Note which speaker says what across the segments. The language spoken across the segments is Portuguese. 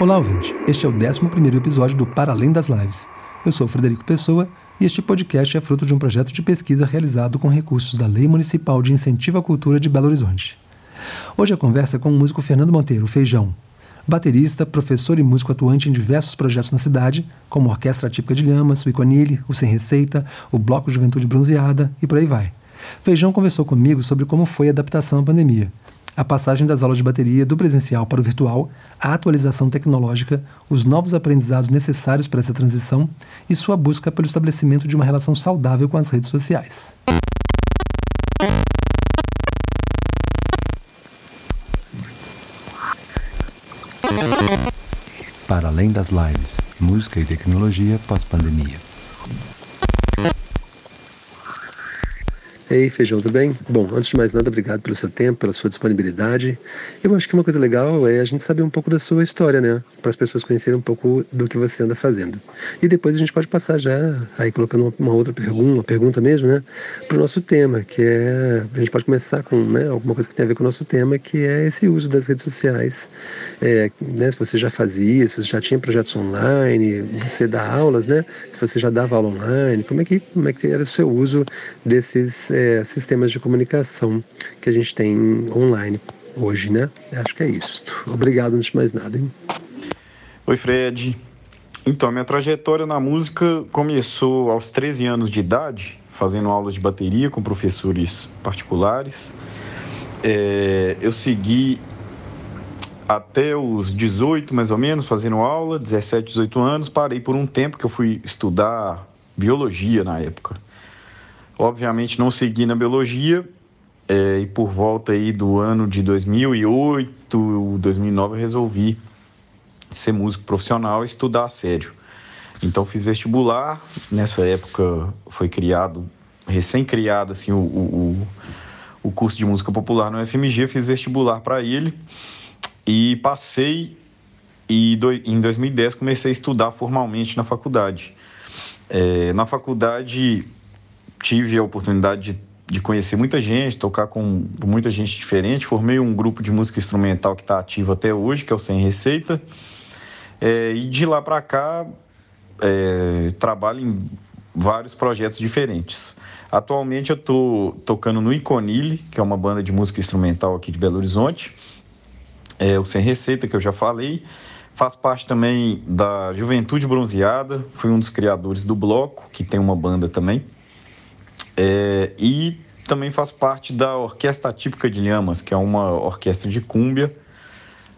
Speaker 1: Olá, ouvinte. Este é o 11 episódio do Para Além das Lives. Eu sou Frederico Pessoa e este podcast é fruto de um projeto de pesquisa realizado com recursos da Lei Municipal de Incentivo à Cultura de Belo Horizonte. Hoje a conversa é com o músico Fernando Monteiro, Feijão, baterista, professor e músico atuante em diversos projetos na cidade, como a Orquestra Típica de Lhamas, o Iconile, o Sem Receita, o Bloco Juventude Bronzeada e por aí vai. Feijão conversou comigo sobre como foi a adaptação à pandemia a passagem das aulas de bateria do presencial para o virtual, a atualização tecnológica, os novos aprendizados necessários para essa transição e sua busca pelo estabelecimento de uma relação saudável com as redes sociais. Para além das lives, música e tecnologia pós-pandemia.
Speaker 2: Ei, Feijão, tudo bem? Bom, antes de mais nada, obrigado pelo seu tempo, pela sua disponibilidade. Eu acho que uma coisa legal é a gente saber um pouco da sua história, né? Para as pessoas conhecerem um pouco do que você anda fazendo. E depois a gente pode passar já, aí colocando uma, outra pergunta, uma pergunta mesmo, né? Para o nosso tema, que é. A gente pode começar com né, alguma coisa que tem a ver com o nosso tema, que é esse uso das redes sociais. É, né, se você já fazia, se você já tinha projetos online, você dá aulas, né? Se você já dava aula online, como é que, como é que era o seu uso desses é, sistemas de comunicação que a gente tem online hoje, né? Acho que é isso. Obrigado antes de mais nada, hein?
Speaker 3: Oi, Fred. Então, minha trajetória na música começou aos 13 anos de idade, fazendo aulas de bateria com professores particulares. É, eu segui até os 18, mais ou menos, fazendo aula, 17, 18 anos. Parei por um tempo que eu fui estudar biologia na época. Obviamente não segui na biologia é, e por volta aí do ano de 2008, 2009 eu resolvi ser músico profissional e estudar a sério. Então fiz vestibular, nessa época foi criado, recém-criado assim, o, o, o curso de música popular no FMG, fiz vestibular para ele e passei e do, em 2010 comecei a estudar formalmente na faculdade. É, na faculdade tive a oportunidade de, de conhecer muita gente, tocar com muita gente diferente. Formei um grupo de música instrumental que está ativo até hoje, que é o Sem Receita. É, e de lá para cá, é, trabalho em vários projetos diferentes. Atualmente eu estou tocando no Iconile, que é uma banda de música instrumental aqui de Belo Horizonte. É, o Sem Receita, que eu já falei. Faço parte também da Juventude Bronzeada, fui um dos criadores do Bloco, que tem uma banda também. É, e também faz parte da Orquestra Típica de Lhamas, que é uma orquestra de cúmbia,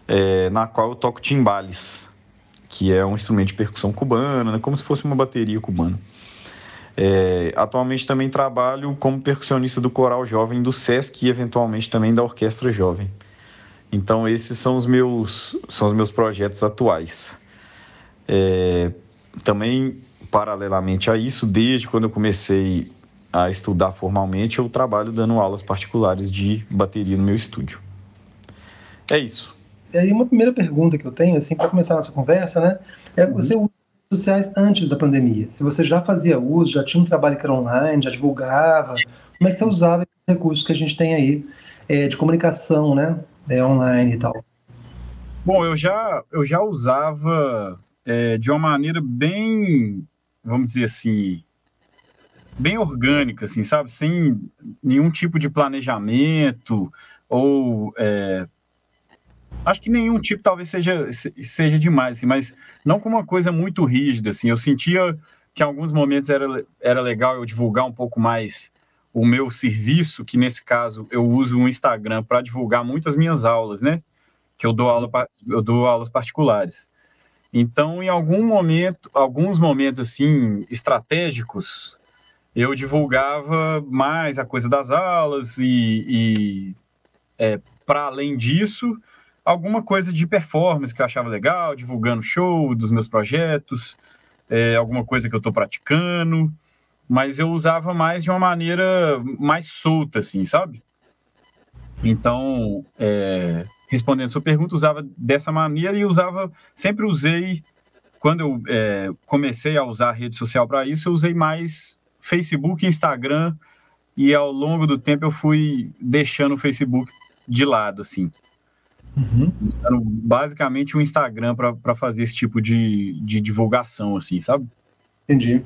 Speaker 3: é, na qual eu toco timbales, que é um instrumento de percussão cubana, né, como se fosse uma bateria cubana. É, atualmente também trabalho como percussionista do coral jovem do SESC e eventualmente também da orquestra jovem. Então esses são os meus são os meus projetos atuais. É, também paralelamente a isso, desde quando eu comecei a estudar formalmente, eu trabalho dando aulas particulares de bateria no meu estúdio. É isso.
Speaker 1: E aí uma primeira pergunta que eu tenho, assim, para começar a nossa conversa, né? É uhum. você usa redes sociais antes da pandemia? Se você já fazia uso, já tinha um trabalho que era online, já divulgava, como é que você usava esses recursos que a gente tem aí é, de comunicação, né? É, online e tal?
Speaker 3: Bom, eu já, eu já usava é, de uma maneira bem, vamos dizer assim, bem orgânica, assim, sabe? Sem nenhum tipo de planejamento ou é... acho que nenhum tipo talvez seja seja demais, assim, mas não com uma coisa muito rígida, assim. Eu sentia que em alguns momentos era, era legal eu divulgar um pouco mais o meu serviço, que nesse caso eu uso o Instagram para divulgar muitas minhas aulas, né? Que eu dou aula eu dou aulas particulares. Então, em algum momento, alguns momentos assim estratégicos, eu divulgava mais a coisa das aulas e, e é, para além disso, alguma coisa de performance que eu achava legal, divulgando show dos meus projetos, é, alguma coisa que eu estou praticando, mas eu usava mais de uma maneira mais solta, assim, sabe? Então, é, respondendo a sua pergunta, usava dessa maneira e usava, sempre usei, quando eu é, comecei a usar a rede social para isso, eu usei mais Facebook, Instagram, e ao longo do tempo eu fui deixando o Facebook de lado, assim. Uhum. Basicamente o Instagram para fazer esse tipo de, de divulgação, assim, sabe?
Speaker 1: Entendi.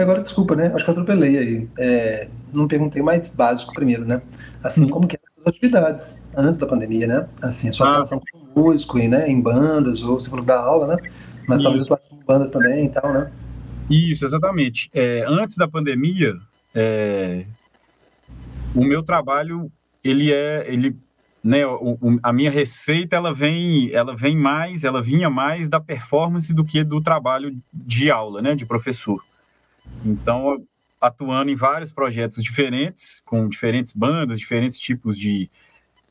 Speaker 1: agora, desculpa, né? Acho que eu atropelei aí. É, não perguntei mais básico primeiro, né? Assim, uhum. como que eram as atividades antes da pandemia, né? Assim, a sua ah, atuação como músico e, né, em bandas, ou você falou da aula, né? Mas Isso. talvez atuação em bandas também e tal, né?
Speaker 3: Isso, exatamente. É, antes da pandemia, é, o meu trabalho, ele é, ele né, o, a minha receita ela vem, ela vem mais, ela vinha mais da performance do que do trabalho de aula, né, de professor. Então, atuando em vários projetos diferentes, com diferentes bandas, diferentes tipos de,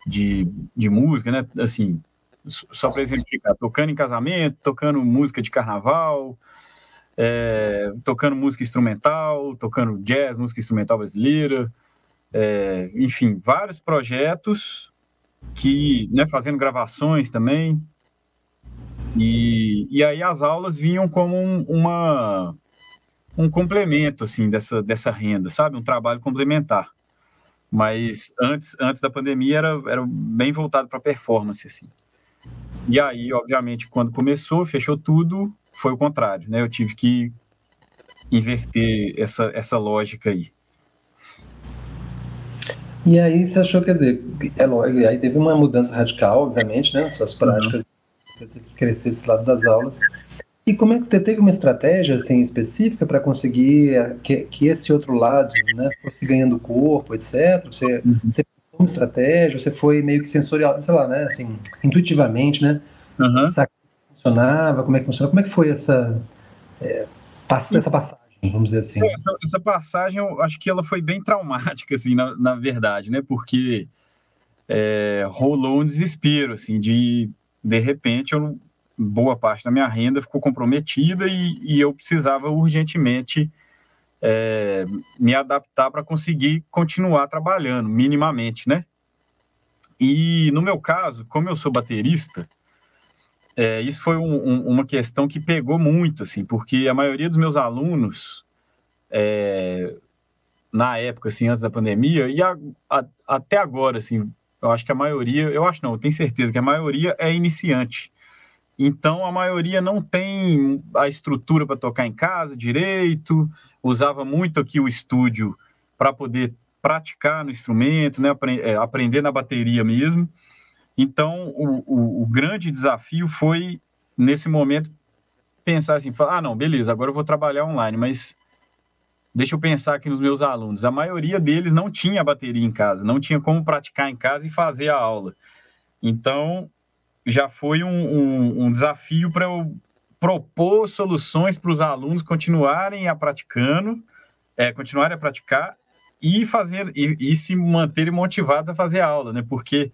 Speaker 3: de, de música, né, assim, só para exemplificar, tocando em casamento, tocando música de carnaval, é, tocando música instrumental, tocando jazz, música instrumental brasileira, é, enfim, vários projetos que, né, fazendo gravações também. E, e aí as aulas vinham como um, uma, um complemento, assim, dessa, dessa renda, sabe? Um trabalho complementar. Mas antes, antes da pandemia era, era bem voltado para performance, assim. E aí, obviamente, quando começou, fechou tudo, foi o contrário, né? Eu tive que inverter essa, essa lógica aí.
Speaker 1: E aí você achou, quer dizer, é, aí teve uma mudança radical, obviamente, né? Suas uhum. práticas, você teve que crescer esse lado das aulas. E como é que você teve uma estratégia assim específica para conseguir eh, que, que, esse outro lado, né, fosse ganhando corpo, etc. Você, uhum. você uma estratégia, você foi meio que sensorial, sei lá, né, assim, intuitivamente, né? Uhum. Funcionava, como é que funcionava, como é que foi essa é, essa passagem? vamos dizer assim.
Speaker 3: Essa, essa, passagem, eu acho que ela foi bem traumática, assim, na, na verdade, né? Porque é, rolou um desespero, assim, de de repente, eu, boa parte da minha renda ficou comprometida e, e eu precisava urgentemente é, me adaptar para conseguir continuar trabalhando, minimamente, né? E no meu caso, como eu sou baterista, é, isso foi um, um, uma questão que pegou muito, assim, porque a maioria dos meus alunos, é, na época, assim, antes da pandemia, e a, a, até agora, assim, eu acho que a maioria, eu acho não, eu tenho certeza que a maioria é iniciante. Então, a maioria não tem a estrutura para tocar em casa direito, usava muito aqui o estúdio para poder praticar no instrumento, né, é, aprender na bateria mesmo. Então, o, o, o, grande desafio foi, nesse momento, pensar assim, falar, ah, não, beleza, agora eu vou trabalhar online, mas deixa eu pensar aqui nos meus alunos. A maioria deles não tinha bateria em casa, não tinha como praticar em casa e fazer a aula. Então, já foi um, um, um desafio para eu propor soluções para os alunos continuarem a praticando, é, continuarem a praticar e fazer e, e se manterem motivados a fazer a aula, né? Porque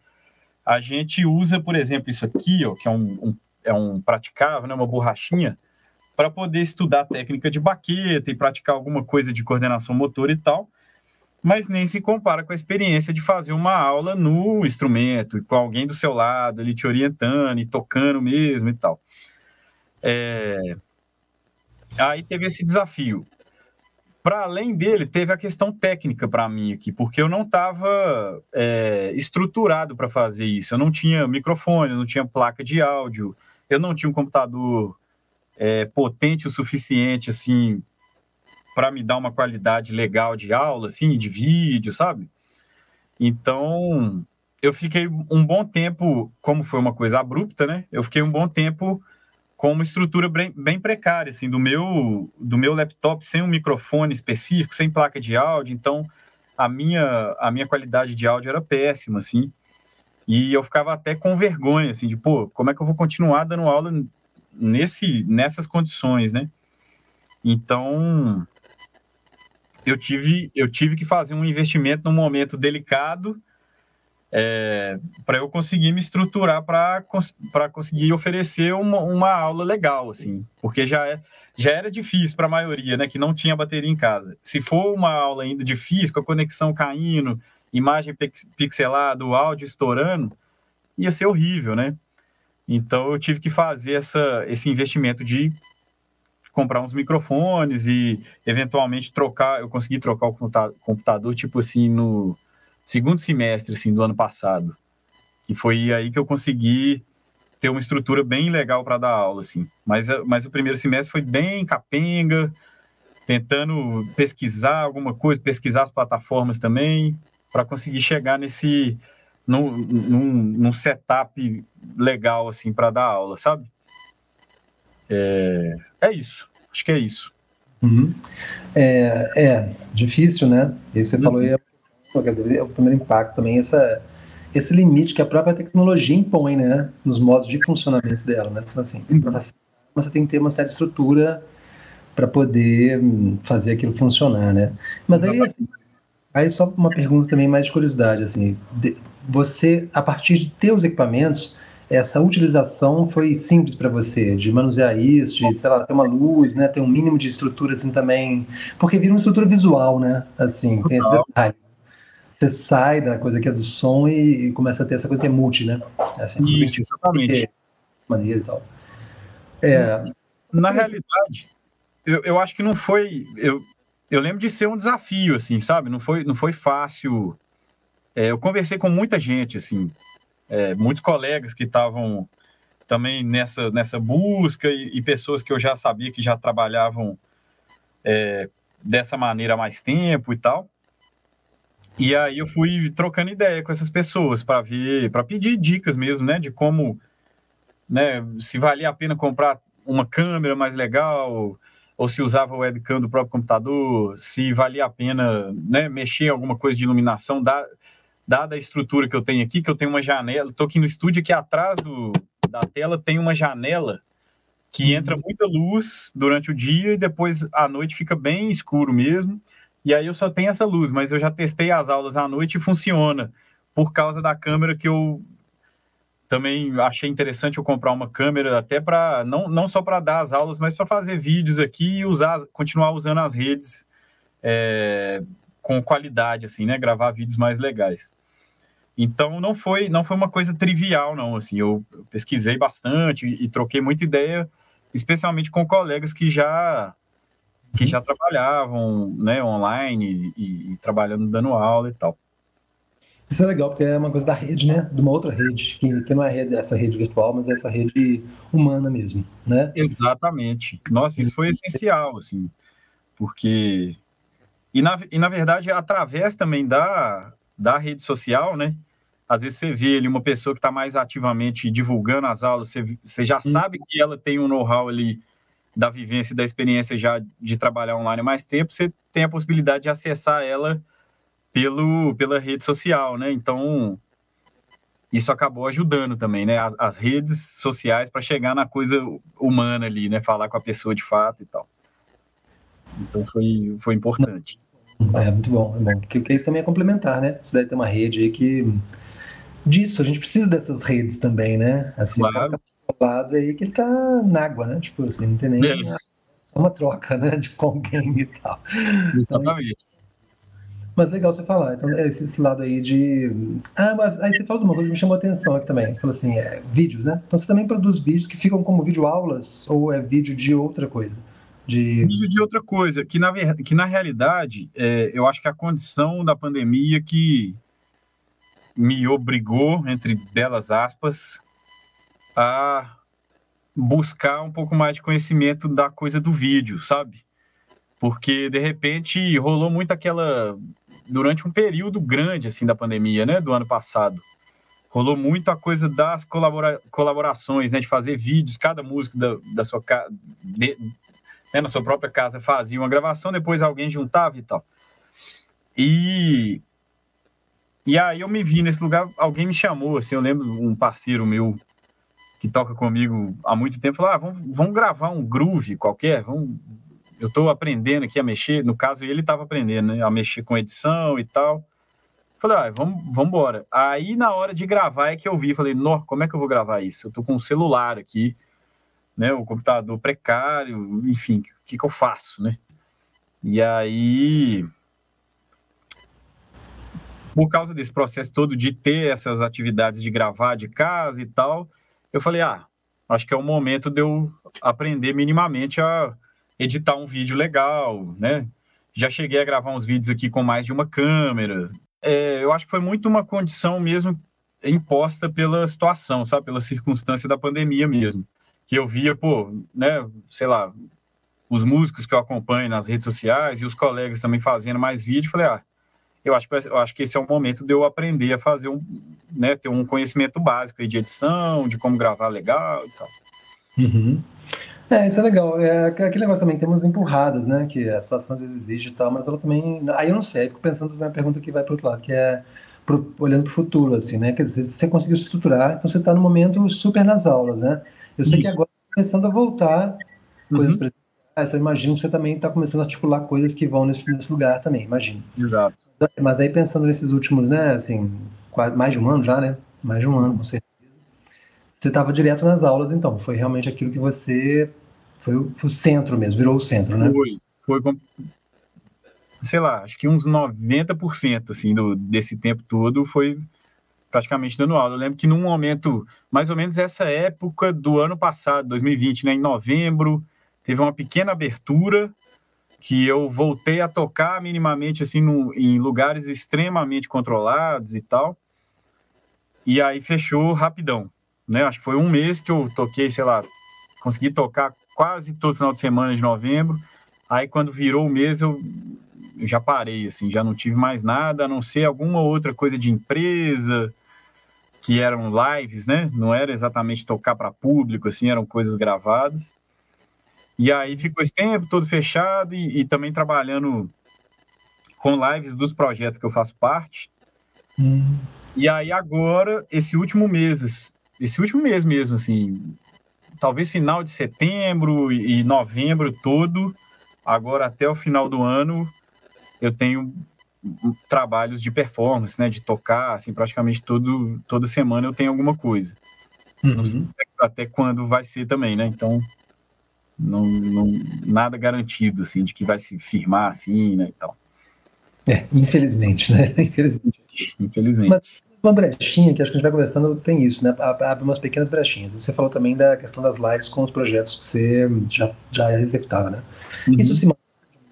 Speaker 3: a gente usa, por exemplo, isso aqui, ó, que é um, um é um praticável, né, uma borrachinha, para poder estudar técnica de baqueta e praticar alguma coisa de coordenação motora e tal, mas nem se compara com a experiência de fazer uma aula no instrumento, com alguém do seu lado, ali te orientando e tocando mesmo e tal. É... Aí teve esse desafio para além dele, teve a questão técnica para mim aqui, porque eu não estava é, estruturado para fazer isso. Eu não tinha microfone, eu não tinha placa de áudio, eu não tinha um computador é, potente o suficiente, assim, para me dar uma qualidade legal de aula, assim, de vídeo, sabe? Então, eu fiquei um bom tempo, como foi uma coisa abrupta, né? Eu fiquei um bom tempo com uma estrutura bem, bem, precária, assim, do meu, do meu laptop, sem um microfone específico, sem placa de áudio, então a minha, a minha qualidade de áudio era péssima, assim, e eu ficava até com vergonha, assim, de, pô, como é que eu vou continuar dando aula nesse, nessas condições, né? Então, eu tive, eu tive que fazer um investimento num momento delicado, é, para eu conseguir me estruturar para conseguir oferecer uma, uma aula legal, assim, porque já, é, já era difícil para a maioria, né, que não tinha bateria em casa. Se for uma aula ainda difícil, com a conexão caindo, imagem pixelada, o áudio estourando, ia ser horrível, né? Então eu tive que fazer essa, esse investimento de comprar uns microfones e eventualmente trocar, eu consegui trocar o computador, tipo assim, no segundo semestre assim, do ano passado. Que foi aí que eu consegui ter uma estrutura bem legal para dar aula, assim. Mas, mas o primeiro semestre foi bem capenga, tentando pesquisar alguma coisa, pesquisar as plataformas também, para conseguir chegar nesse num, num, num setup legal assim para dar aula, sabe? É, é isso. Acho que é isso.
Speaker 1: Uhum. É, é, difícil, né? E você uhum. falou aí, o primeiro impacto também, essa, esse limite que a própria tecnologia impõe, né? Nos modos de funcionamento dela, né? Então, assim, uhum. você tem que ter uma certa estrutura para poder hum, fazer aquilo funcionar, né? Mas aí, assim, aí só uma pergunta também mais de curiosidade, assim, de, você, a partir de ter os equipamentos, essa utilização foi simples para você, de manusear isso, de, sei lá, ter uma luz, né, ter um mínimo de estrutura assim também, porque vira uma estrutura visual, né, assim, tem esse detalhe. Você sai da coisa que é do som e, e começa a ter essa coisa que é multi, né?
Speaker 3: Assim, isso, exatamente.
Speaker 1: Maneira e tal.
Speaker 3: É, Na realidade, eu, eu acho que não foi. Eu, eu lembro de ser um desafio, assim, sabe? Não foi, não foi fácil. É, eu conversei com muita gente, assim, é, muitos colegas que estavam também nessa, nessa busca e, e, pessoas que eu já sabia que já trabalhavam é, dessa maneira há mais tempo e tal. E aí eu fui trocando ideia com essas pessoas para ver, para pedir dicas mesmo, né, de como, né, se valia a pena comprar uma câmera mais legal, ou se usava o webcam do próprio computador, se valia a pena né, mexer em alguma coisa de iluminação, da, dada a estrutura que eu tenho aqui, que eu tenho uma janela, estou aqui no estúdio, aqui atrás do, da tela tem uma janela que uhum. entra muita luz durante o dia e depois à noite fica bem escuro mesmo. E aí eu só tenho essa luz, mas eu já testei as aulas à noite e funciona por causa da câmera que eu também achei interessante eu comprar uma câmera até para não, não só para dar as aulas, mas para fazer vídeos aqui e usar, continuar usando as redes é, com qualidade, assim, né? Gravar vídeos mais legais. Então não foi não foi uma coisa trivial, não. Assim, eu pesquisei bastante e, e troquei muita ideia, especialmente com colegas que já que já trabalhavam, né, online e, e trabalhando dando aula e tal.
Speaker 1: Isso é legal, porque é uma coisa da rede, né? De uma outra rede, que, que não é rede, essa rede virtual, mas é essa rede humana mesmo, né?
Speaker 3: Exatamente. Nossa, isso foi essencial, assim, porque... E na, e na verdade, através também da, da rede social, né? Às vezes você vê ali uma pessoa que está mais ativamente divulgando as aulas, você, você já sabe que ela tem um know-how ali da vivência e da experiência já de trabalhar online há mais tempo, você tem a possibilidade de acessar ela pelo, pela rede social, né? Então, isso acabou ajudando também, né? As, as redes sociais para chegar na coisa humana ali, né? Falar com a pessoa de fato e tal. Então, foi, foi importante.
Speaker 1: É, muito bom, é bom. Porque, porque isso também é complementar, né? Você deve ter uma rede aí que... Disso, a gente precisa dessas redes também, né? Assim, claro. o lado aí que ele tá na água, né? Tipo assim, não tem nem... É. Uma troca, né? De com alguém e tal.
Speaker 3: Exatamente.
Speaker 1: Mas legal você falar. Então, esse, esse, lado aí de. Ah, mas aí você falou de uma coisa que me chamou a atenção aqui também. Você falou assim, é, vídeos, né? Então você também produz vídeos que ficam como vídeo aulas ou é vídeo de outra coisa?
Speaker 3: De... Vídeo de outra coisa, que na, que na realidade é, eu acho que a condição da pandemia que me obrigou, entre belas aspas, a buscar um pouco mais de conhecimento da coisa do vídeo, sabe? Porque de repente rolou muito aquela durante um período grande assim da pandemia, né, do ano passado. Rolou muito a coisa das colabora colaborações, né, de fazer vídeos, cada músico da, da sua casa, né, na sua própria casa fazia uma gravação, depois alguém juntava e tal. E e aí eu me vi nesse lugar, alguém me chamou, assim, eu lembro um parceiro meu que toca comigo há muito tempo, falou: ah, vamos, vamos gravar um groove qualquer, vamos eu estou aprendendo aqui a mexer, no caso ele estava aprendendo né, a mexer com edição e tal. Falei, ah, vamos, vamos embora. Aí na hora de gravar é que eu vi, falei, nó, como é que eu vou gravar isso? Eu tô com um celular aqui, né, o computador precário, enfim, o que, que eu faço, né? E aí, por causa desse processo todo de ter essas atividades de gravar de casa e tal, eu falei, ah, acho que é o momento de eu aprender minimamente a editar um vídeo legal, né? Já cheguei a gravar uns vídeos aqui com mais de uma câmera. É, eu acho que foi muito uma condição mesmo imposta pela situação, sabe? Pela circunstância da pandemia mesmo. Que eu via, pô, né, sei lá, os músicos que eu acompanho nas redes sociais e os colegas também fazendo mais vídeo, falei, ah, eu acho, que, eu acho que esse é o momento de eu aprender a fazer um, né, ter um conhecimento básico de edição, de como gravar legal e tal.
Speaker 1: Uhum. É, isso é legal. É aquele negócio também, temos empurradas, né? Que a situação às vezes exige e tal, mas ela também. Aí eu não sei, eu fico pensando na pergunta que vai para outro lado, que é pro, olhando para o futuro, assim, né? Quer dizer, você conseguiu se estruturar, então você está no momento super nas aulas, né? Eu sei Isso. que agora está começando a voltar coisas uhum. Presenciais, então imagino que você também está começando a articular coisas que vão nesse, nesse lugar também, imagino.
Speaker 3: Exato.
Speaker 1: Mas aí pensando nesses últimos, né, assim, quase, mais de um ano já, né? Mais de um ano, com certeza. Você estava direto nas aulas, então, foi realmente aquilo que você. Foi, foi o centro mesmo, virou o centro, né?
Speaker 3: Foi, foi sei lá, acho que uns 90% assim, do, desse tempo todo foi praticamente dando aula. Eu lembro que num momento, mais ou menos essa época do ano passado, 2020, né, em novembro, teve uma pequena abertura que eu voltei a tocar minimamente assim no, em lugares extremamente controlados e tal. E aí fechou rapidão, né? Acho que foi um mês que eu toquei, sei lá, consegui tocar quase todo final de semana de novembro. Aí quando virou o mês eu já parei, assim, já não tive mais nada, a não ser alguma outra coisa de empresa, que eram lives, né? Não era exatamente tocar para público, assim, eram coisas gravadas. E aí ficou esse tempo todo fechado e, e também trabalhando com lives dos projetos que eu faço parte. Hum. E aí agora, esse último mês, esse último mês mesmo, assim, talvez final de setembro e novembro todo, agora até o final do ano, eu tenho trabalhos de performance, né, de tocar, assim, praticamente todo, toda semana eu tenho alguma coisa. Uhum. Não sei até quando vai ser também, né? Então, não, não, nada garantido, assim, de que vai se firmar, assim, né, e tal.
Speaker 1: É, infelizmente, né? Infelizmente.
Speaker 3: Infelizmente.
Speaker 1: Mas uma brechinha que acho que a gente vai conversando tem isso, né? Abre umas pequenas brechinhas. Você falou também da questão das lives com os projetos que você já, já executava, né? Uhum. Isso se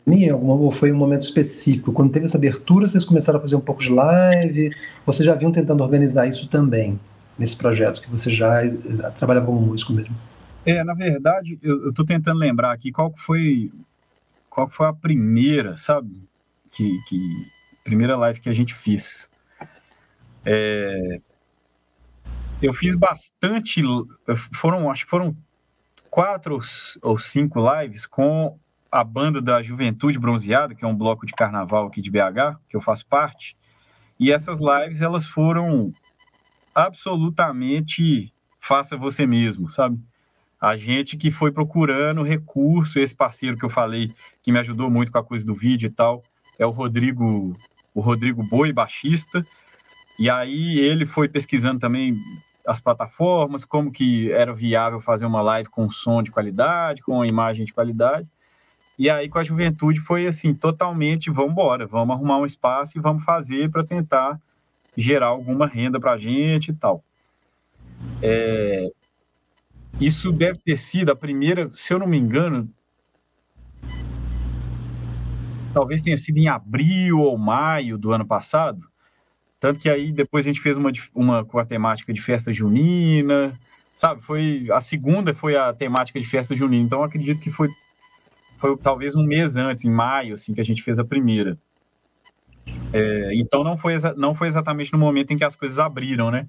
Speaker 1: pandemia ou foi um momento específico? Quando teve essa abertura, vocês começaram a fazer um pouco de live? Ou vocês já vinham tentando organizar isso também, nesses projetos que você já trabalhava como músico mesmo?
Speaker 3: É, na verdade, eu estou tentando lembrar aqui qual foi qual foi a primeira, sabe? Que, que primeira live que a gente fez. É, eu fiz bastante, foram acho que foram quatro ou cinco lives com a banda da Juventude Bronzeada, que é um bloco de carnaval aqui de BH, que eu faço parte. E essas lives, elas foram absolutamente faça você mesmo, sabe? A gente que foi procurando recurso, esse parceiro que eu falei, que me ajudou muito com a coisa do vídeo e tal, é o Rodrigo, o Rodrigo Boi, baixista. E aí ele foi pesquisando também as plataformas, como que era viável fazer uma live com som de qualidade, com imagem de qualidade. E aí com a juventude foi assim, totalmente, vamos embora, vamos arrumar um espaço e vamos fazer para tentar gerar alguma renda para a gente e tal. É, isso deve ter sido a primeira, se eu não me engano, talvez tenha sido em abril ou maio do ano passado. Tanto que aí depois a gente fez uma, uma com a temática de festa junina, sabe? Foi a segunda foi a temática de festa junina. Então acredito que foi foi talvez um mês antes, em maio, assim, que a gente fez a primeira. É, então não foi, não foi exatamente no momento em que as coisas abriram, né?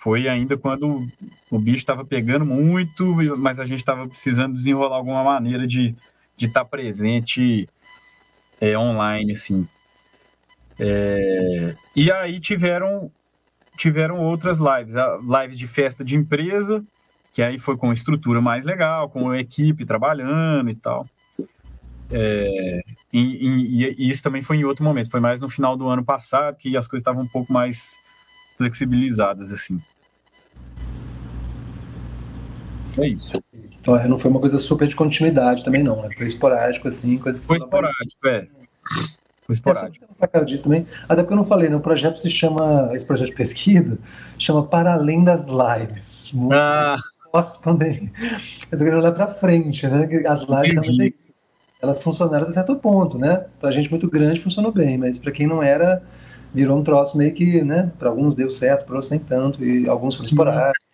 Speaker 3: Foi ainda quando o bicho estava pegando muito, mas a gente estava precisando desenrolar alguma maneira de estar de tá presente é, online, assim. É, e aí tiveram tiveram outras lives, lives de festa de empresa, que aí foi com estrutura mais legal, com a equipe trabalhando e tal. É, e, e, e, isso também foi em outro momento, foi mais no final do ano passado que as coisas estavam um pouco mais flexibilizadas, assim. É isso.
Speaker 1: Então, é, não foi uma coisa super de continuidade também, não, né? Foi esporádico, assim, coisa que
Speaker 3: Foi esporádico, é. Foi esporádico.
Speaker 1: É disso também. Até porque eu não falei, né? O projeto se chama, esse projeto de pesquisa, chama Para Além das Lives.
Speaker 3: Ah.
Speaker 1: Pós-pandemia. Eu tô querendo olhar para frente, né? As lives elas funcionaram até certo ponto, né? Para gente muito grande funcionou bem, mas para quem não era, virou um troço meio que, né, para alguns deu certo, para outros nem tanto, e alguns foram esporádicos.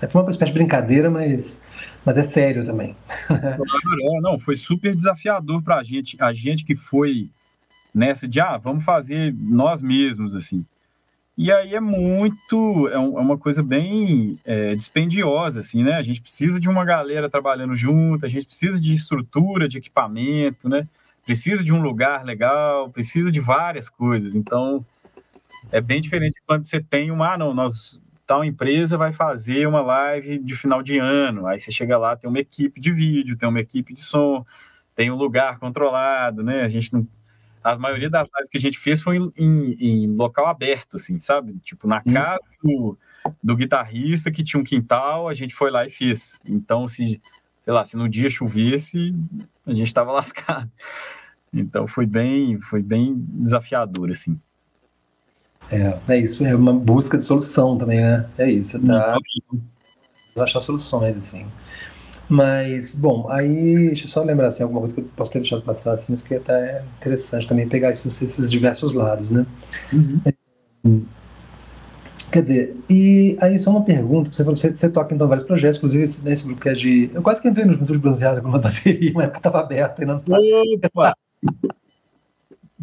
Speaker 1: É, foi uma espécie de brincadeira, mas, mas é sério também.
Speaker 3: É, não, foi super desafiador para a gente, a gente que foi nessa de, ah, vamos fazer nós mesmos, assim. E aí é muito, é, é uma coisa bem é, dispendiosa, assim, né? A gente precisa de uma galera trabalhando junto, a gente precisa de estrutura, de equipamento, né? Precisa de um lugar legal, precisa de várias coisas. Então, é bem diferente quando você tem uma, ah, não, nós, tal empresa vai fazer uma live de final de ano, aí você chega lá, tem uma equipe de vídeo, tem uma equipe de som, tem um lugar controlado, né? A gente não a maioria das lives que a gente fez foi em, em, em local aberto, assim, sabe? Tipo, na hum. casa do, do, guitarrista que tinha um quintal, a gente foi lá e fez. Então, se, sei lá, se no dia chovesse, a gente estava lascado. Então, foi bem, foi bem desafiador, assim.
Speaker 1: É, é isso, é uma busca de solução também, né? É isso, tá? Achar soluções, assim. Mas, bom, aí deixa eu só lembrar assim, alguma coisa que eu posso ter deixado passar, assim, mas que até é interessante também pegar esses, esses diversos lados, né? Uhum. É, quer dizer, e aí só uma pergunta, você falou, você, você toca então vários projetos, inclusive esse, nesse grupo que é de. Eu quase que entrei no Juventude Bronzeada com uma bateria, mas estava aberta e não.
Speaker 3: Opa!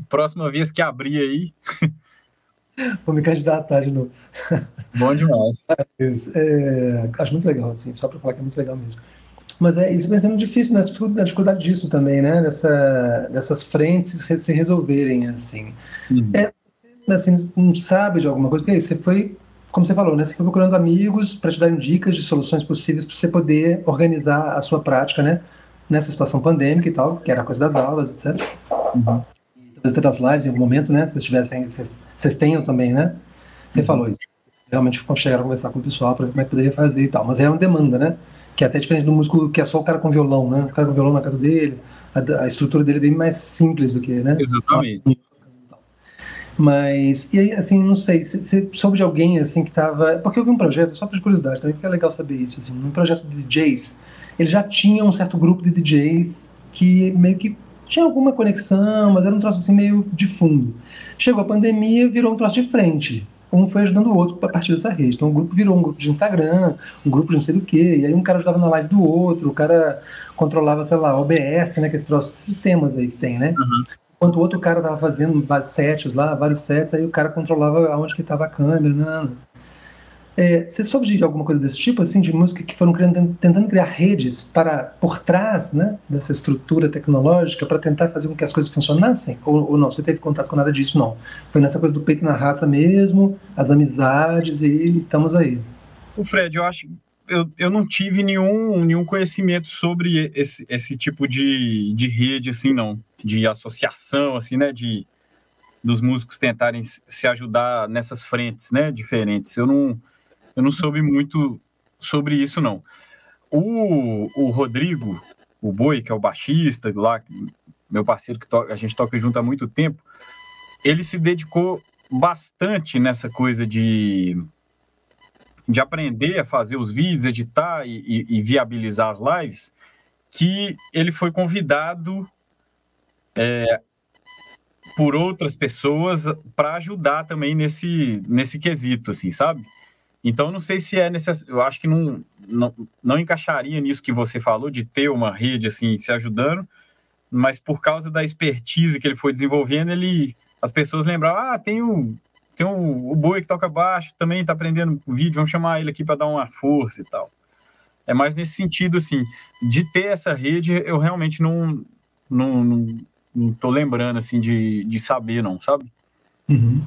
Speaker 3: Próxima vez que abrir aí.
Speaker 1: Vou me candidatar de novo.
Speaker 3: Bom demais.
Speaker 1: Mas, é, acho muito legal, assim, só para falar que é muito legal mesmo. Mas é, isso vem sendo difícil, né? A dificuldade disso também, né? Dessa, dessas frentes se resolverem, assim. Uhum. É, assim, não sabe de alguma coisa, porque você foi, como você falou, né? Você foi procurando amigos para te darem dicas de soluções possíveis para você poder organizar a sua prática, né? Nessa situação pandêmica e tal, que era a coisa das aulas, etc. Uhum. talvez até das lives em algum momento, né? Se vocês tivessem, vocês, vocês tenham também, né? Você uhum. falou isso. Realmente chegaram a conversar com o pessoal para ver como é que poderia fazer e tal. Mas é uma demanda, né? que é até diferente do músico que é só o cara com violão, né? O cara com violão na casa dele, a, a estrutura dele é bem mais simples do que, né?
Speaker 3: Exatamente.
Speaker 1: Mas, e aí, assim, não sei, você soube de alguém, assim, que tava... Porque eu vi um projeto, só por curiosidade também, porque é legal saber isso, assim, um projeto de DJs, ele já tinha um certo grupo de DJs que meio que tinha alguma conexão, mas era um troço, assim, meio de fundo. Chegou a pandemia, virou um troço de frente um foi ajudando o outro a partir dessa rede. Então o grupo virou um grupo de Instagram, um grupo de não sei do que, e aí um cara ajudava na live do outro, o cara controlava, sei lá, OBS, né, que é esses troços, sistemas aí que tem, né? Uhum. Enquanto o outro cara tava fazendo vários sets lá, vários sets, aí o cara controlava aonde que tava a câmera, né? É, você soube de alguma coisa desse tipo, assim, de música que foram criando, tentando criar redes para por trás, né, dessa estrutura tecnológica para tentar fazer com que as coisas funcionassem? Ou, ou, não? Você teve contato com nada disso? Não. Foi nessa coisa do peito na raça mesmo, as amizades e estamos aí.
Speaker 3: O Fred, eu acho, eu, eu não tive nenhum, nenhum conhecimento sobre esse, esse tipo de, de rede, assim, não, de associação, assim, né, de dos músicos tentarem se ajudar nessas frentes, né, diferentes. Eu não eu não soube muito sobre isso, não. O, o Rodrigo, o Boi, que é o baixista lá, meu parceiro que a gente toca junto há muito tempo, ele se dedicou bastante nessa coisa de, de aprender a fazer os vídeos, editar e, e, e viabilizar as lives, que ele foi convidado é, por outras pessoas para ajudar também nesse, nesse quesito, assim, sabe? Então, não sei se é necessário. Eu acho que não, não, não encaixaria nisso que você falou, de ter uma rede assim se ajudando, mas por causa da expertise que ele foi desenvolvendo, ele as pessoas lembravam: ah, tem o, tem o, o boi que toca baixo, também está aprendendo vídeo, vamos chamar ele aqui para dar uma força e tal. É mais nesse sentido, assim, de ter essa rede, eu realmente não, não, não, não tô lembrando, assim, de, de saber, não, sabe?
Speaker 1: Uhum.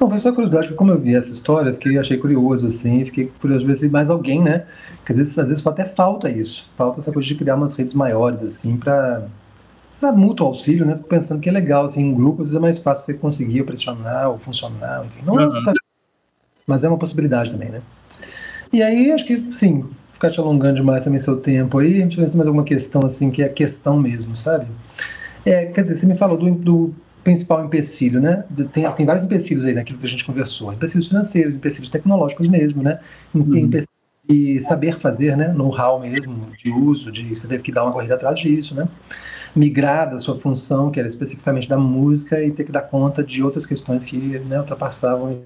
Speaker 1: Não, foi só curiosidade, porque como eu vi essa história, fiquei, achei curioso, assim, fiquei curioso ver se mais alguém, né? Porque às vezes, às vezes até falta isso, falta essa coisa de criar umas redes maiores, assim, para para mútuo auxílio, né? Fico pensando que é legal, assim, em grupo, às vezes é mais fácil você conseguir pressionar ou funcionar, enfim. Não uhum. necessariamente, mas é uma possibilidade também, né? E aí, acho que, sim, ficar te alongando demais também seu tempo aí, deixa eu ver se tem mais alguma questão, assim, que é questão mesmo, sabe? É, quer dizer, você me falou do, do principal empecilho, né? Tem, tem vários empecilhos aí naquilo que a gente conversou. Empecilhos financeiros, empecilhos tecnológicos mesmo, né? Uhum. de saber fazer, né? Know-how mesmo, de uso, de você teve que dar uma corrida atrás disso, né? migrar da sua função, que era especificamente da música, e ter que dar conta de outras questões que né, ultrapassavam.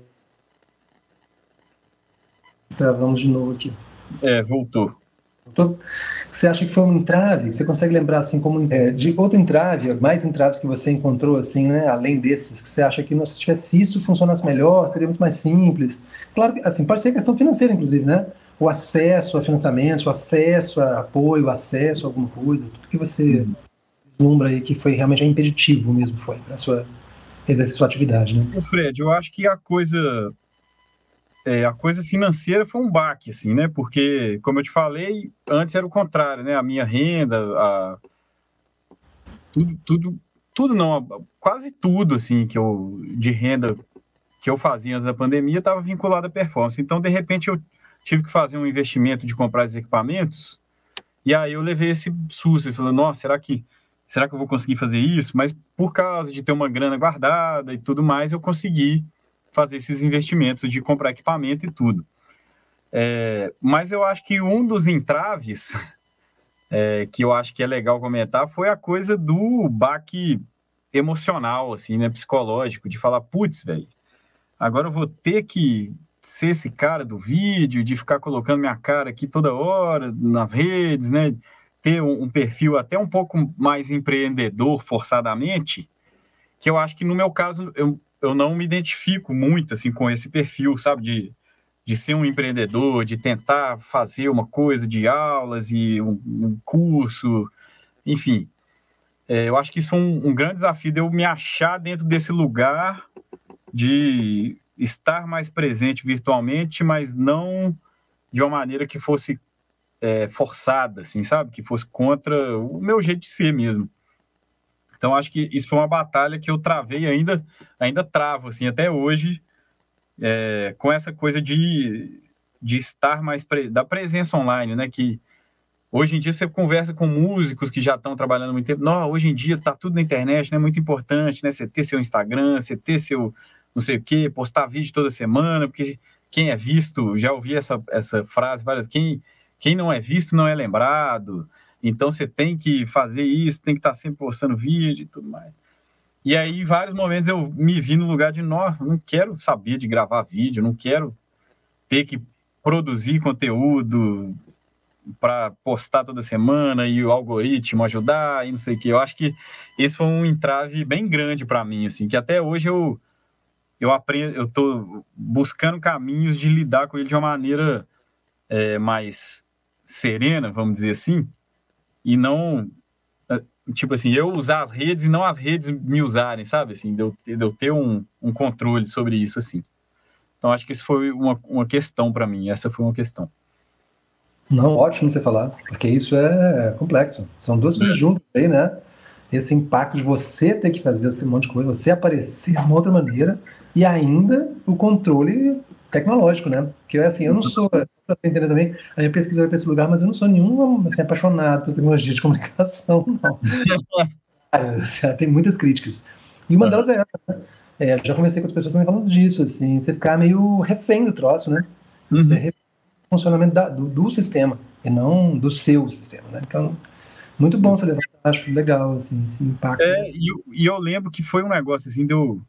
Speaker 1: Travamos de novo aqui.
Speaker 3: É, voltou.
Speaker 1: Você acha que foi um entrave? Você consegue lembrar assim como é, de outro entrave, mais entraves que você encontrou assim, né? Além desses, que você acha que se tivesse isso funcionasse melhor, seria muito mais simples. Claro que assim pode ser questão financeira, inclusive, né? O acesso a financiamento, o acesso a apoio, o acesso a alguma coisa, tudo que você uhum vislumbra aí que foi realmente impeditivo mesmo, foi, para sua exercer sua atividade, né?
Speaker 3: Fred, eu acho que a coisa é, a coisa financeira foi um baque, assim, né? Porque, como eu te falei, antes era o contrário, né? A minha renda, a... tudo, tudo, tudo não, quase tudo, assim, que eu de renda que eu fazia antes da pandemia estava vinculado à performance. Então, de repente, eu tive que fazer um investimento de comprar esses equipamentos. E aí eu levei esse susto, falando, nossa, será que será que eu vou conseguir fazer isso? Mas por causa de ter uma grana guardada e tudo mais, eu consegui fazer esses investimentos de comprar equipamento e tudo. É, mas eu acho que um dos entraves é, que eu acho que é legal comentar foi a coisa do baque emocional, assim, né, psicológico, de falar, putz, velho, agora eu vou ter que ser esse cara do vídeo, de ficar colocando minha cara aqui toda hora nas redes, né, ter um, um perfil até um pouco mais empreendedor, forçadamente, que eu acho que no meu caso eu, eu não me identifico muito assim com esse perfil, sabe, de, de ser um empreendedor, de tentar fazer uma coisa de aulas e um, um curso, enfim. É, eu acho que isso foi um, um, grande desafio de eu me achar dentro desse lugar de estar mais presente virtualmente, mas não de uma maneira que fosse é, forçada, assim, sabe? Que fosse contra o meu jeito de ser mesmo. Então, acho que isso foi uma batalha que eu travei ainda, ainda travo, assim, até hoje, é, com essa coisa de, de estar mais, pre, da presença online, né? Que hoje em dia você conversa com músicos que já estão trabalhando muito tempo. Não, hoje em dia tá tudo na internet, né? Muito importante, né? Você ter seu Instagram, você ter seu não sei o quê, postar vídeo toda semana, porque quem é visto, já ouvi essa, essa frase várias, quem quem não é visto não é lembrado. Então você tem que fazer isso, tem que estar sempre postando vídeo e tudo mais. E aí, em vários momentos, eu me vi no lugar de, não, não quero saber de gravar vídeo, não quero ter que produzir conteúdo para postar toda semana e o algoritmo ajudar e não sei o que. Eu acho que esse foi um entrave bem grande para mim, assim, que até hoje eu eu aprendo, eu tô buscando caminhos de lidar com ele de uma maneira é, mais serena, vamos dizer assim, e não é, tipo assim, eu usar as redes e não as redes me usarem, sabe? Assim, de eu, de eu ter um, um controle sobre isso, assim. Então, acho que isso foi uma, uma questão para mim, essa foi uma questão.
Speaker 1: Não, ótimo você falar, porque isso é complexo. São duas coisas é. juntas aí, né? Esse impacto de você ter que fazer esse monte de coisa, você aparecer de uma outra maneira, e ainda o controle tecnológico, né? Porque assim, eu não sou, para você entender também, a minha pesquisa vai para esse lugar, mas eu não sou nenhum assim, apaixonado por tecnologia de comunicação, não. Tem muitas críticas. E uma delas é essa, né? É, já conversei com as pessoas também falando disso, assim, você ficar meio refém do troço, né? Uhum. Você refém do funcionamento da, do, do, sistema, e não do seu sistema, né? Então, muito bom você levantar, acho legal, assim, esse impacto.
Speaker 3: É, e, eu, eu lembro que foi um negócio, assim, deu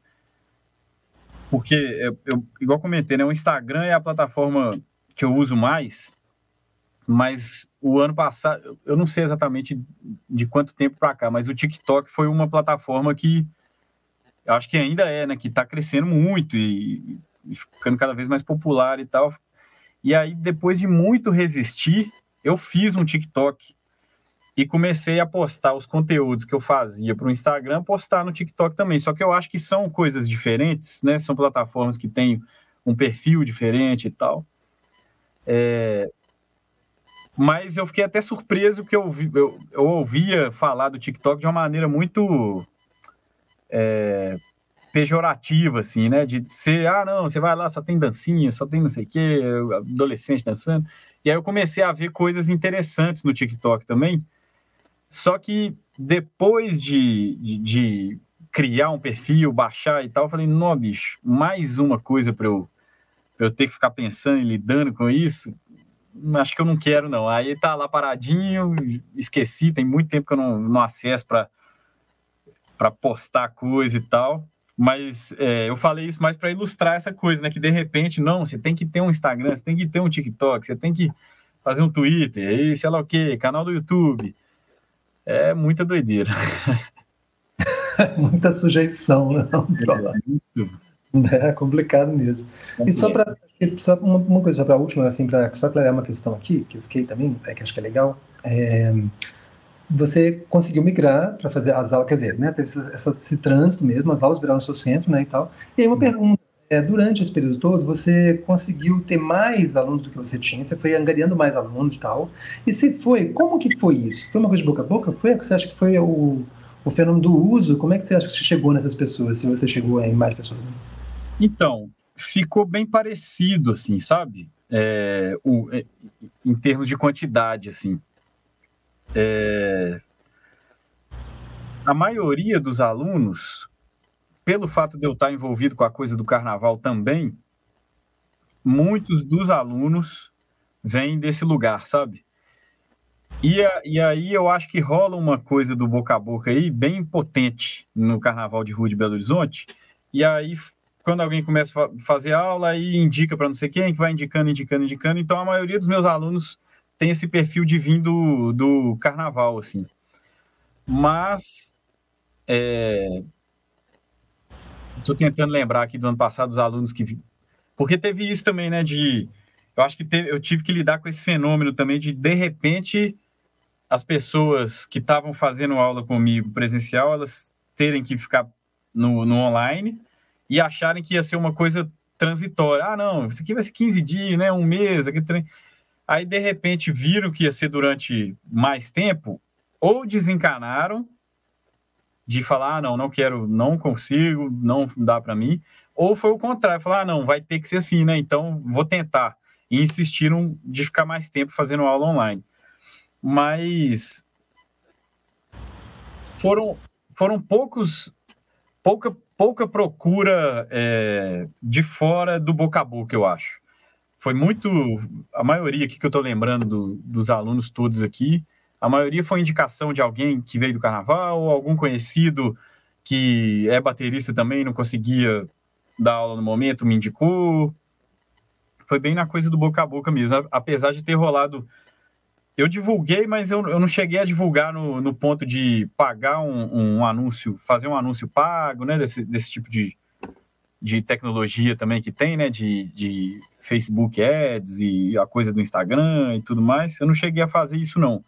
Speaker 3: porque, eu, eu, igual comentei, né, o Instagram é a plataforma que eu uso mais, mas o ano passado, eu não sei exatamente de quanto tempo para cá, mas o TikTok foi uma plataforma que eu acho que ainda é, né, que está crescendo muito e, e ficando cada vez mais popular e tal. E aí, depois de muito resistir, eu fiz um TikTok e comecei a postar os conteúdos que eu fazia para o Instagram, postar no TikTok também. Só que eu acho que são coisas diferentes, né? São plataformas que têm um perfil diferente e tal. É... Mas eu fiquei até surpreso que eu, eu, eu ouvia falar do TikTok de uma maneira muito é... pejorativa, assim, né? De ser, ah, não, você vai lá, só tem dancinha, só tem não sei o quê, adolescente dançando. E aí eu comecei a ver coisas interessantes no TikTok também, só que depois de, de, de criar um perfil, baixar e tal, eu falei, não, bicho, mais uma coisa para eu, eu ter que ficar pensando e lidando com isso, acho que eu não quero, não. Aí tá lá paradinho, esqueci, tem muito tempo que eu não, não acesso para postar coisa e tal. Mas é, eu falei isso mais para ilustrar essa coisa, né? Que de repente, não, você tem que ter um Instagram, você tem que ter um TikTok, você tem que fazer um Twitter, aí sei lá o quê, canal do YouTube. É muita doideira.
Speaker 1: muita sujeição, né? É, é complicado mesmo. E só para uma, uma, coisa, só para a última, assim, para só aclarar uma questão aqui, que eu fiquei também, é, que acho que é legal. É, você conseguiu migrar para fazer as aulas, quer dizer, né, teve essa, esse trânsito mesmo, as aulas viraram seu centro, né, e tal. E aí uma uhum. pergunta, é, durante esse período todo, você conseguiu ter mais alunos do que você tinha, você foi angariando mais alunos e tal. E se foi, como que foi isso? Foi uma coisa de boca a boca? Foi? Você acha que foi o, o fenômeno do uso? Como é que você acha que você chegou nessas pessoas, se você chegou em mais pessoas?
Speaker 3: Então, ficou bem parecido, assim, sabe? É, o, é, em termos de quantidade, assim. É, a maioria dos alunos, pelo fato de eu estar envolvido com a coisa do carnaval também, muitos dos alunos vêm desse lugar, sabe? E, a, e aí eu acho que rola uma coisa do boca a boca aí bem potente no Carnaval de Rua de Belo Horizonte. E aí quando alguém começa a fazer aula, aí indica para não sei quem, que vai indicando, indicando, indicando. Então, a maioria dos meus alunos tem esse perfil de vir do, do carnaval, assim. Mas, estou tentando lembrar aqui do ano passado os alunos que... Porque teve isso também, né, de... Eu acho que teve, eu tive que lidar com esse fenômeno também de, de repente, as pessoas que estavam fazendo aula comigo presencial, elas terem que ficar no, no online e acharem que ia ser uma coisa transitória. Ah, não, isso aqui vai ser 15 dias, né? Um mês, aqui. Aí, de repente, viram que ia ser durante mais tempo, ou desencanaram de falar, ah, não, não quero, não consigo, não dá para mim, ou foi o contrário, falar, ah, não, vai ter que ser assim, né? Então, vou tentar. E insistiram de ficar mais tempo fazendo aula online. Mas foram, foram poucos, pouca pouca procura é, de fora do boca a boca, eu acho. Foi muito. A maioria aqui que eu estou lembrando do, dos alunos todos aqui, a maioria foi indicação de alguém que veio do carnaval, algum conhecido que é baterista também, não conseguia dar aula no momento, me indicou. Foi bem na coisa do boca a boca mesmo, apesar de ter rolado eu divulguei, mas eu, eu não cheguei a divulgar no, no ponto de pagar um, um, anúncio, fazer um anúncio pago, né? Desse, desse tipo de, de tecnologia também que tem, né? De, de Facebook Ads e a coisa do Instagram e tudo mais. Eu não cheguei a fazer isso, não.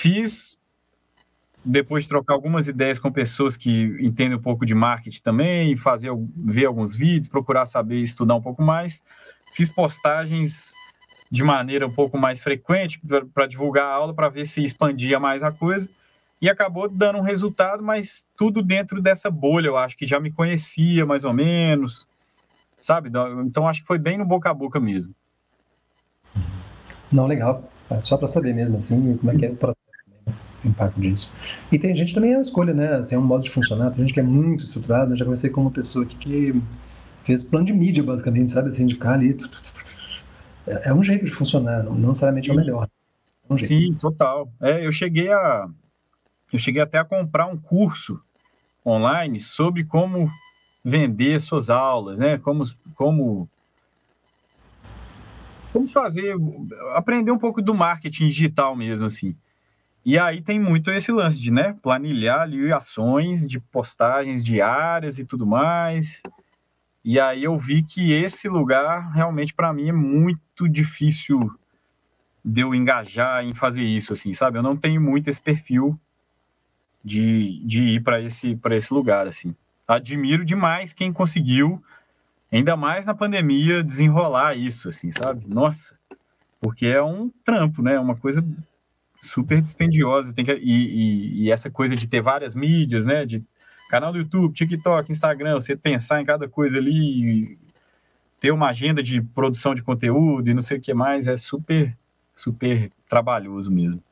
Speaker 3: Fiz depois de trocar algumas ideias com pessoas que entendem um pouco de marketing também, fazer ver alguns vídeos, procurar saber, estudar um pouco mais. Fiz postagens de maneira um pouco mais frequente para divulgar a aula, para ver se expandia mais a coisa. E acabou dando um resultado, mas tudo dentro dessa bolha, eu acho que já me conhecia mais ou menos, sabe? Então acho que foi bem no boca a boca mesmo.
Speaker 1: Não, legal. É só para saber mesmo, assim, como é que é o processo, impacto disso. E tem gente também é uma escolha, né? Assim, é um modo de funcionar. Tem gente que é muito estruturada. Eu já comecei com uma pessoa aqui que fez plano de mídia, basicamente, sabe? Assim, de ficar ali é, é um jeito de funcionar, não, necessariamente é o melhor.
Speaker 3: É um Sim, total. É, eu cheguei a eu cheguei até a comprar um curso online sobre como vender suas aulas, né? Como como como fazer, aprender um pouco do marketing digital mesmo assim. E aí tem muito esse lance de, né, planilhar ali ações de postagens diárias e tudo mais. E aí eu vi que esse lugar realmente para mim é muito difícil de eu engajar em fazer isso, assim, sabe? Eu não tenho muito esse perfil de, de ir para esse, para esse lugar, assim. Admiro demais quem conseguiu, ainda mais na pandemia, desenrolar isso, assim, sabe? Nossa, porque é um trampo, né? É uma coisa super dispendiosa. Tem que, e, e, e essa coisa de ter várias mídias, né? De canal do YouTube, TikTok, Instagram, você pensar em cada coisa ali, ter uma agenda de produção de conteúdo e não sei o que mais, é super, super trabalhoso mesmo.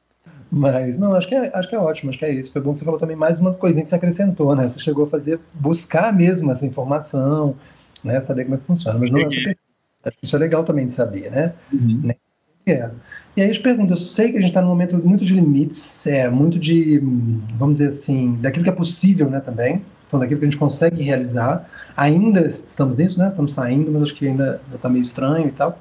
Speaker 1: Mas, não, acho que, é, acho que é ótimo, acho que é isso. Foi bom que você falou também mais uma coisinha que você acrescentou, né? Você chegou a fazer, buscar mesmo essa informação, né? Saber como é que funciona. Mas não, acho que, acho que isso é legal também de saber, né? Uhum. É. E aí eu te pergunto, eu sei que a gente está num momento muito de limites, é, muito de, vamos dizer assim, daquilo que é possível, né, também. Então, daquilo que a gente consegue realizar. Ainda estamos nisso, né? Estamos saindo, mas acho que ainda está meio estranho e tal.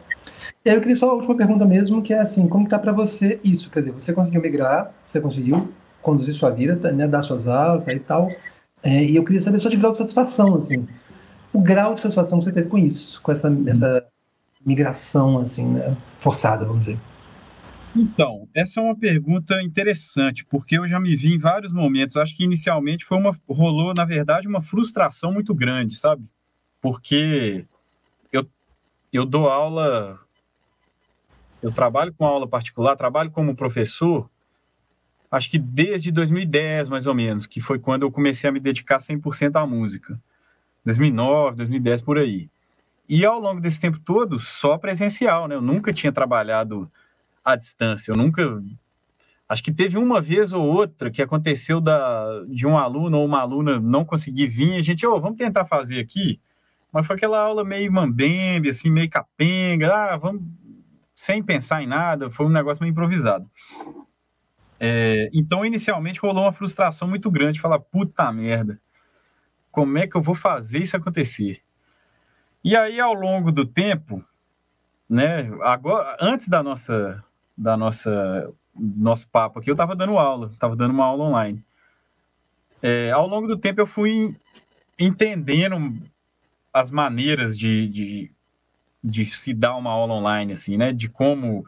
Speaker 1: E aí eu queria só a última pergunta mesmo, que é assim, como está para você isso? Quer dizer, você conseguiu migrar, você conseguiu conduzir sua vida, né, dar suas aulas e tal. É, e eu queria saber só de grau de satisfação, assim. O grau de satisfação que você teve com isso, com essa, essa migração, assim, né, forçada, vamos dizer.
Speaker 3: Então, essa é uma pergunta interessante, porque eu já me vi em vários momentos. Acho que inicialmente foi uma rolou, na verdade, uma frustração muito grande, sabe? Porque eu, eu dou aula, eu trabalho com aula particular, trabalho como professor, acho que desde 2010, mais ou menos, que foi quando eu comecei a me dedicar 100% à música. 2009, 2010, por aí. E ao longo desse tempo todo, só presencial, né? Eu nunca tinha trabalhado à distância. Eu nunca. Acho que teve uma vez ou outra que aconteceu da, de um aluno ou uma aluna não conseguir vir a gente, oh, vamos tentar fazer aqui. Mas foi aquela aula meio mambembe, assim, meio capenga, ah, vamos, sem pensar em nada, foi um negócio meio improvisado. É, então, inicialmente, rolou uma frustração muito grande, falar, puta merda, como é que eu vou fazer isso acontecer? E aí, ao longo do tempo, né, agora, antes da nossa da nossa nosso papo aqui, eu estava dando aula, estava dando uma aula online. É, ao longo do tempo eu fui entendendo as maneiras de, de, de, se dar uma aula online, assim, né? De como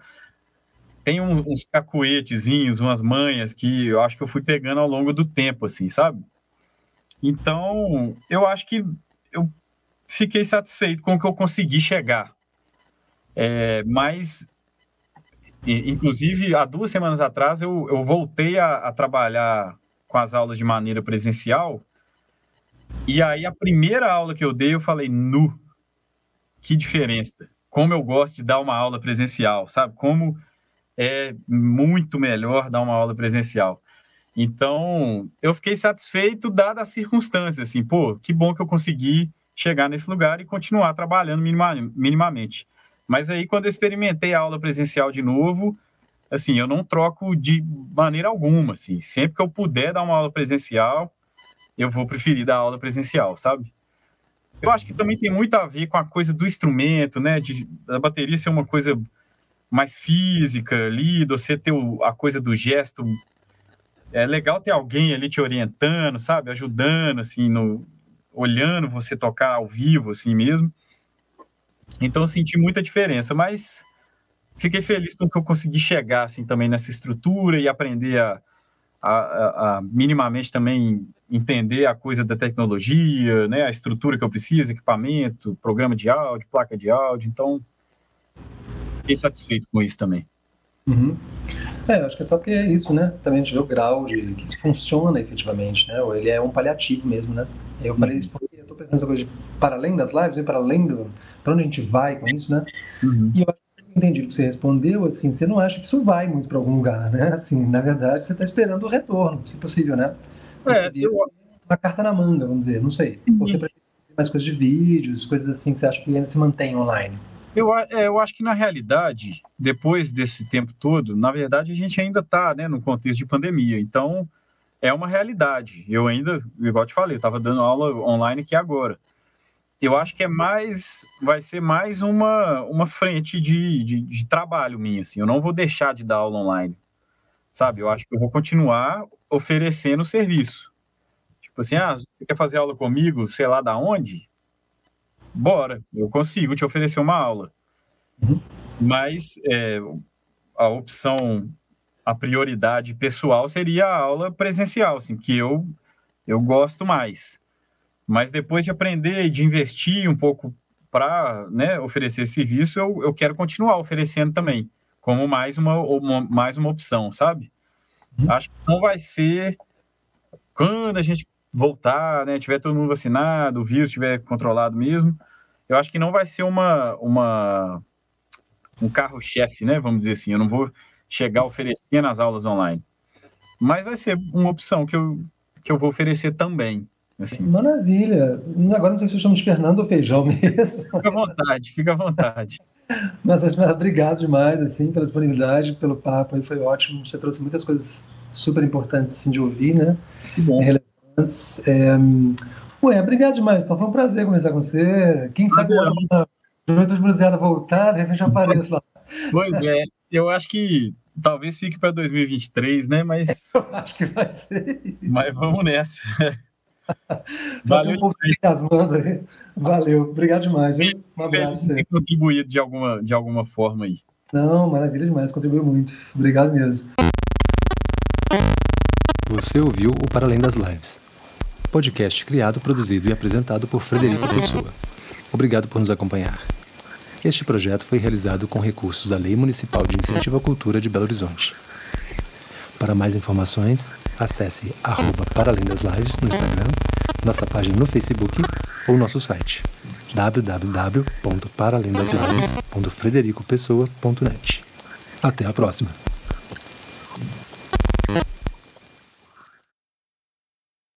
Speaker 3: tem uns cacuetezinhos, umas manhas que eu acho que eu fui pegando ao longo do tempo, assim, sabe? Então, eu acho que eu fiquei satisfeito com o que eu consegui chegar. É, mas inclusive, há duas semanas atrás, eu, eu voltei a, a, trabalhar com as aulas de maneira presencial. E aí, a primeira aula que eu dei, eu falei, nu, que diferença. Como eu gosto de dar uma aula presencial, sabe? Como é muito melhor dar uma aula presencial. Então, eu fiquei satisfeito, dada as circunstâncias, assim, pô, que bom que eu consegui chegar nesse lugar e continuar trabalhando minima, minimamente. Mas aí, quando eu experimentei a aula presencial de novo, assim, eu não troco de maneira alguma, assim. Sempre que eu puder dar uma aula presencial, eu vou preferir dar aula presencial, sabe? Eu acho que também tem muito a ver com a coisa do instrumento, né? De, da bateria ser uma coisa mais física ali, você ter o, a coisa do gesto. É legal ter alguém ali te orientando, sabe? Ajudando, assim, no, olhando você tocar ao vivo, assim mesmo. Então eu senti muita diferença, mas fiquei feliz com que eu consegui chegar assim também nessa estrutura e aprender a, a, a, a, minimamente também entender a coisa da tecnologia, né, a estrutura que eu preciso, equipamento, programa de áudio, placa de áudio, então fiquei satisfeito com isso também.
Speaker 1: Uhum. É, acho que é só porque é isso, né? Também a gente vê o grau de que isso funciona efetivamente, né? Ou ele é um paliativo mesmo, né? Eu falei isso porque eu tô pensando nessa coisa de para além das lives, né? para além do, para onde a gente vai com isso, né? Uhum. E eu entendi o que você respondeu, assim, você não acha que isso vai muito para algum lugar, né? Assim, na verdade, você está esperando o retorno, se possível, né?
Speaker 3: É, eu...
Speaker 1: uma carta na manga, vamos dizer, não sei. Sim. Ou você prefere mais coisas de vídeos, coisas assim que você acha que ainda se mantém online?
Speaker 3: Eu, é, eu acho que na realidade, depois desse tempo todo, na verdade a gente ainda está né, no contexto de pandemia. Então, é uma realidade. Eu ainda, igual te falei, estava dando aula online aqui agora eu acho que é mais, vai ser mais uma, uma frente de, de, de, trabalho minha, assim, eu não vou deixar de dar aula online, sabe, eu acho que eu vou continuar oferecendo serviço, tipo assim, ah, você quer fazer aula comigo, sei lá da onde? Bora, eu consigo te oferecer uma aula, uhum. mas é, a opção, a prioridade pessoal seria a aula presencial, assim, que eu, eu gosto mais, mas depois de aprender e de investir um pouco para né, oferecer esse serviço, eu, eu quero continuar oferecendo também, como mais uma, uma mais uma opção, sabe? Uhum. Acho que não vai ser quando a gente voltar, né, tiver todo mundo vacinado, o vírus estiver controlado mesmo, eu acho que não vai ser uma, uma um carro-chefe, né, vamos dizer assim, eu não vou chegar oferecendo as aulas online, mas vai ser uma opção que eu, que eu vou oferecer também, Assim.
Speaker 1: Maravilha. Agora não sei se eu chamo de Fernando ou Feijão mesmo.
Speaker 3: Fica à vontade, fica à vontade.
Speaker 1: Mas, obrigado demais, assim, pela disponibilidade, pelo papo, aí foi ótimo. Você trouxe muitas coisas super importantes, assim, de ouvir, né?
Speaker 3: Que bom.
Speaker 1: Relevantes. É... Ué, obrigado demais. Então foi um prazer conversar com você. Quem sabe quando a Juventude Bruseada voltar, de repente eu apareço lá.
Speaker 3: Pois é, eu acho que talvez fique para 2023, né? Mas.
Speaker 1: Eu acho que vai ser.
Speaker 3: Mas vamos nessa.
Speaker 1: Valeu. Um pouco aí. Valeu, obrigado demais. Um
Speaker 3: abraço. Ter contribuído de alguma, de alguma forma aí.
Speaker 1: Não, maravilha demais, contribuiu muito. Obrigado mesmo.
Speaker 4: Você ouviu o Para Além das Lives. Podcast criado, produzido e apresentado por Frederico Pessoa. Obrigado por nos acompanhar. Este projeto foi realizado com recursos da Lei Municipal de Incentivo à Cultura de Belo Horizonte. Para mais informações, acesse arroba Para Além das Lives no Instagram, nossa página no Facebook ou nosso site www.paralendaslives.fredericopessoa.net. Até a próxima!